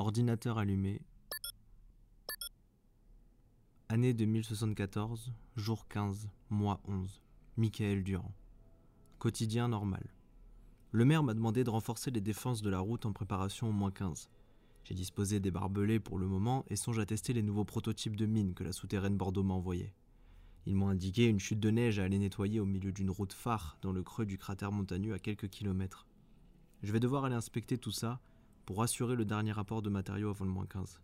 Ordinateur allumé. Année 2074, jour 15, mois 11. Michael Durand. Quotidien normal. Le maire m'a demandé de renforcer les défenses de la route en préparation au moins 15. J'ai disposé des barbelés pour le moment et songe à tester les nouveaux prototypes de mines que la souterraine Bordeaux m'a envoyés. Ils m'ont indiqué une chute de neige à aller nettoyer au milieu d'une route phare dans le creux du cratère montagneux à quelques kilomètres. Je vais devoir aller inspecter tout ça pour assurer le dernier rapport de matériaux avant le moins 15.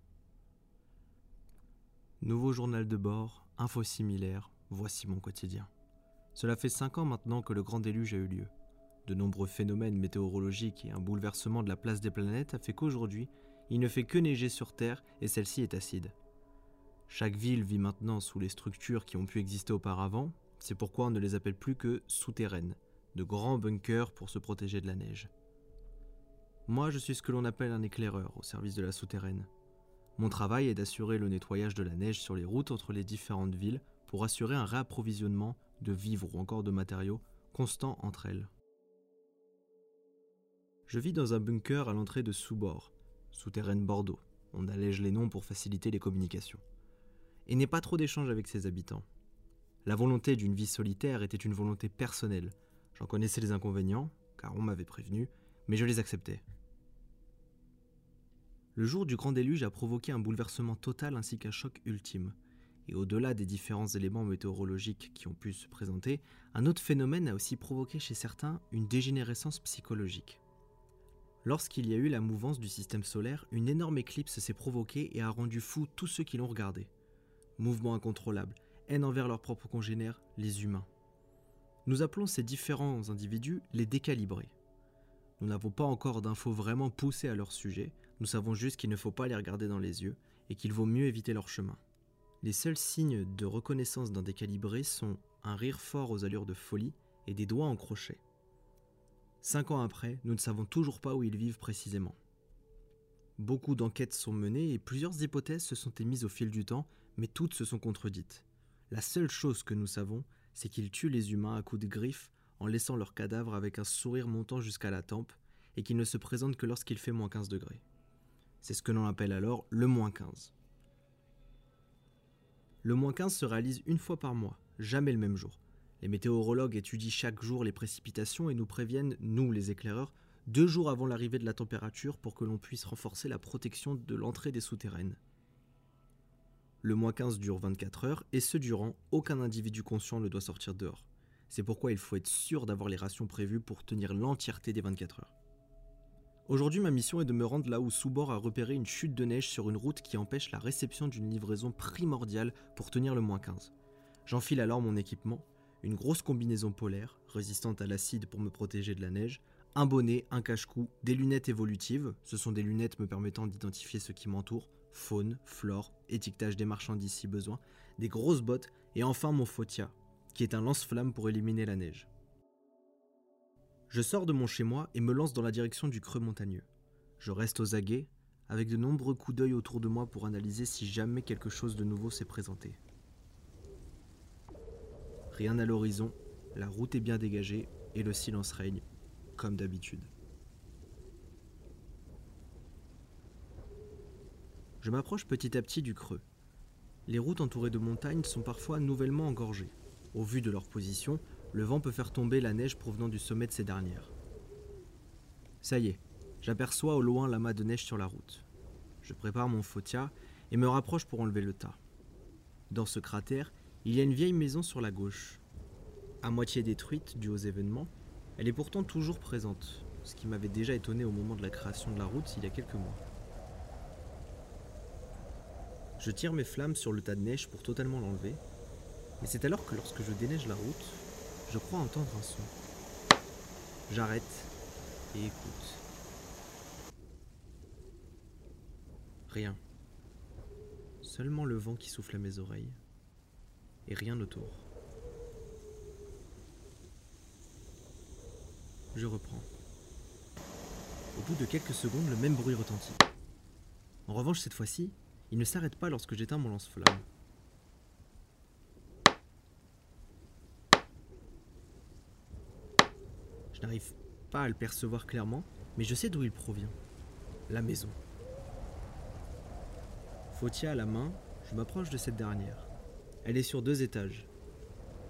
Nouveau journal de bord, info similaire, voici mon quotidien. Cela fait cinq ans maintenant que le grand déluge a eu lieu. De nombreux phénomènes météorologiques et un bouleversement de la place des planètes a fait qu'aujourd'hui, il ne fait que neiger sur Terre et celle-ci est acide. Chaque ville vit maintenant sous les structures qui ont pu exister auparavant, c'est pourquoi on ne les appelle plus que souterraines, de grands bunkers pour se protéger de la neige. Moi, je suis ce que l'on appelle un éclaireur au service de la souterraine. Mon travail est d'assurer le nettoyage de la neige sur les routes entre les différentes villes pour assurer un réapprovisionnement de vivres ou encore de matériaux constant entre elles. Je vis dans un bunker à l'entrée de Soubord, souterraine Bordeaux. On allège les noms pour faciliter les communications. Et n'ai pas trop d'échanges avec ses habitants. La volonté d'une vie solitaire était une volonté personnelle. J'en connaissais les inconvénients, car on m'avait prévenu, mais je les acceptais. Le jour du grand déluge a provoqué un bouleversement total ainsi qu'un choc ultime. Et au-delà des différents éléments météorologiques qui ont pu se présenter, un autre phénomène a aussi provoqué chez certains une dégénérescence psychologique. Lorsqu'il y a eu la mouvance du système solaire, une énorme éclipse s'est provoquée et a rendu fou tous ceux qui l'ont regardé. Mouvement incontrôlable, haine envers leurs propres congénères, les humains. Nous appelons ces différents individus les décalibrés. Nous n'avons pas encore d'infos vraiment poussées à leur sujet, nous savons juste qu'il ne faut pas les regarder dans les yeux et qu'il vaut mieux éviter leur chemin. Les seuls signes de reconnaissance d'un décalibré sont un rire fort aux allures de folie et des doigts en crochet. Cinq ans après, nous ne savons toujours pas où ils vivent précisément. Beaucoup d'enquêtes sont menées et plusieurs hypothèses se sont émises au fil du temps, mais toutes se sont contredites. La seule chose que nous savons, c'est qu'ils tuent les humains à coups de griffes en laissant leurs cadavres avec un sourire montant jusqu'à la tempe et qu'ils ne se présentent que lorsqu'il fait moins 15 degrés. C'est ce que l'on appelle alors le moins 15. Le moins 15 se réalise une fois par mois, jamais le même jour. Les météorologues étudient chaque jour les précipitations et nous préviennent, nous les éclaireurs, deux jours avant l'arrivée de la température pour que l'on puisse renforcer la protection de l'entrée des souterraines. Le moins 15 dure 24 heures et ce durant, aucun individu conscient ne doit sortir dehors. C'est pourquoi il faut être sûr d'avoir les rations prévues pour tenir l'entièreté des 24 heures. Aujourd'hui, ma mission est de me rendre là où Soubor a repéré une chute de neige sur une route qui empêche la réception d'une livraison primordiale pour tenir le moins 15. J'enfile alors mon équipement, une grosse combinaison polaire, résistante à l'acide pour me protéger de la neige, un bonnet, un cache-cou, des lunettes évolutives, ce sont des lunettes me permettant d'identifier ce qui m'entoure, faune, flore, étiquetage des marchandises si besoin, des grosses bottes et enfin mon Fotia, qui est un lance-flamme pour éliminer la neige. Je sors de mon chez-moi et me lance dans la direction du creux montagneux. Je reste aux aguets, avec de nombreux coups d'œil autour de moi pour analyser si jamais quelque chose de nouveau s'est présenté. Rien à l'horizon, la route est bien dégagée et le silence règne, comme d'habitude. Je m'approche petit à petit du creux. Les routes entourées de montagnes sont parfois nouvellement engorgées. Au vu de leur position, le vent peut faire tomber la neige provenant du sommet de ces dernières. Ça y est, j'aperçois au loin l'amas de neige sur la route. Je prépare mon fotia et me rapproche pour enlever le tas. Dans ce cratère, il y a une vieille maison sur la gauche. À moitié détruite due aux événements, elle est pourtant toujours présente, ce qui m'avait déjà étonné au moment de la création de la route il y a quelques mois. Je tire mes flammes sur le tas de neige pour totalement l'enlever, mais c'est alors que lorsque je déneige la route, je crois entendre un son. J'arrête et écoute. Rien. Seulement le vent qui souffle à mes oreilles. Et rien autour. Je reprends. Au bout de quelques secondes, le même bruit retentit. En revanche, cette fois-ci, il ne s'arrête pas lorsque j'éteins mon lance-flamme. N'arrive pas à le percevoir clairement, mais je sais d'où il provient. La maison. Fautier à la main, je m'approche de cette dernière. Elle est sur deux étages.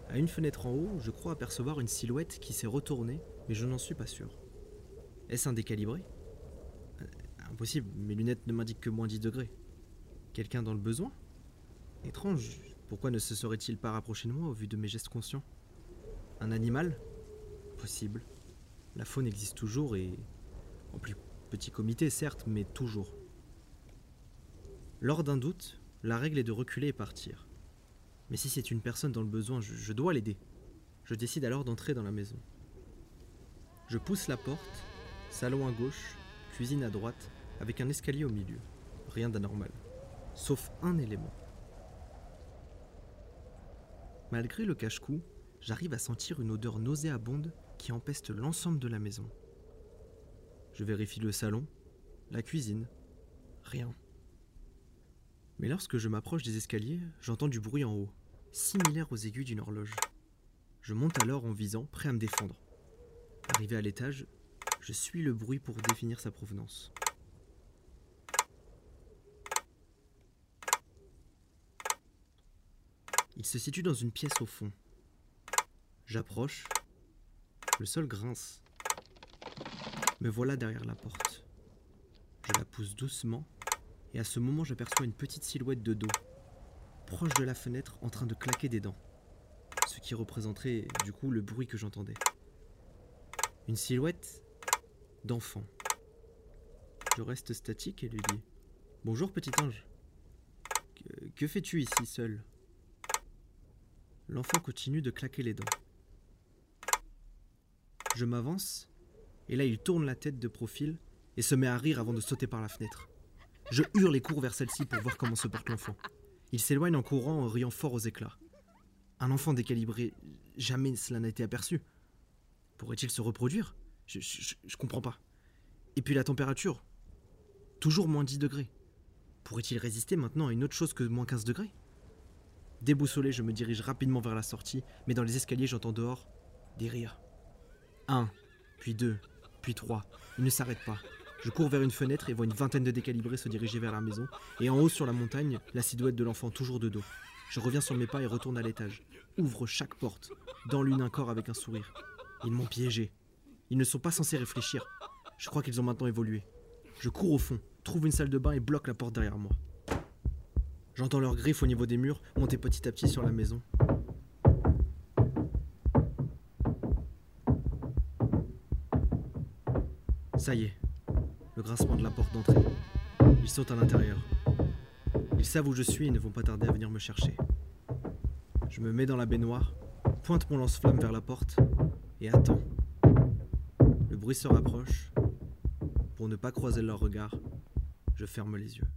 À une fenêtre en haut, je crois apercevoir une silhouette qui s'est retournée, mais je n'en suis pas sûr. Est-ce un décalibré? Euh, Impossible, mes lunettes ne m'indiquent que moins 10 degrés. Quelqu'un dans le besoin? Étrange, pourquoi ne se serait-il pas rapproché de moi au vu de mes gestes conscients? Un animal? Possible. La faune existe toujours et. en plus petit comité, certes, mais toujours. Lors d'un doute, la règle est de reculer et partir. Mais si c'est une personne dans le besoin, je, dois l'aider. Je décide alors d'entrer dans la maison. Je pousse la porte, salon à gauche, cuisine à droite, avec un escalier au milieu. Rien d'anormal. Sauf un élément. Malgré le cache-cou, j'arrive à sentir une odeur nauséabonde qui empeste l'ensemble de la maison. Je vérifie le salon, la cuisine, rien. Mais lorsque je m'approche des escaliers, j'entends du bruit en haut, similaire aux aiguilles d'une horloge. Je monte alors en visant, prêt à me défendre. Arrivé à l'étage, je suis le bruit pour définir sa provenance. Il se situe dans une pièce au fond. J'approche. Le sol grince. Me voilà derrière la porte. Je la pousse doucement et à ce moment j'aperçois une petite silhouette de dos, proche de la fenêtre en train de claquer des dents, ce qui représenterait du coup le bruit que j'entendais. Une silhouette d'enfant. Je reste statique et lui dis Bonjour petit ange. Que, que fais-tu ici seul? L'enfant continue de claquer les dents. Je m'avance, et là il tourne la tête de profil et se met à rire avant de sauter par la fenêtre. Je hurle et cours vers celle-ci pour voir comment se porte l'enfant. Il s'éloigne en courant en riant fort aux éclats. Un enfant décalibré, jamais cela n'a été aperçu. Pourrait-il se reproduire? Je, je, comprends pas. Et puis la température Toujours moins 10 degrés. Pourrait-il résister maintenant à une autre chose que moins 15 degrés? Déboussolé, je me dirige rapidement vers la sortie, mais dans les escaliers, j'entends dehors des rires. Un, puis deux, puis trois. Il ne s'arrête pas. Je cours vers une fenêtre et vois une vingtaine de décalibrés se diriger vers la maison, et en haut sur la montagne, la silhouette de l'enfant toujours de dos. Je reviens sur mes pas et retourne à l'étage. Ouvre chaque porte. Dans l'une un corps avec un sourire. Ils m'ont piégé. Ils ne sont pas censés réfléchir. Je crois qu'ils ont maintenant évolué. Je cours au fond, trouve une salle de bain et bloque la porte derrière moi. J'entends leurs griffes au niveau des murs monter petit à petit sur la maison. Ça y est, le grincement de la porte d'entrée. Ils sont à l'intérieur. Ils savent où je suis et ne vont pas tarder à venir me chercher. Je me mets dans la baignoire, pointe mon lance-flamme vers la porte et attends. Le bruit se rapproche. Pour ne pas croiser leur regard, je ferme les yeux.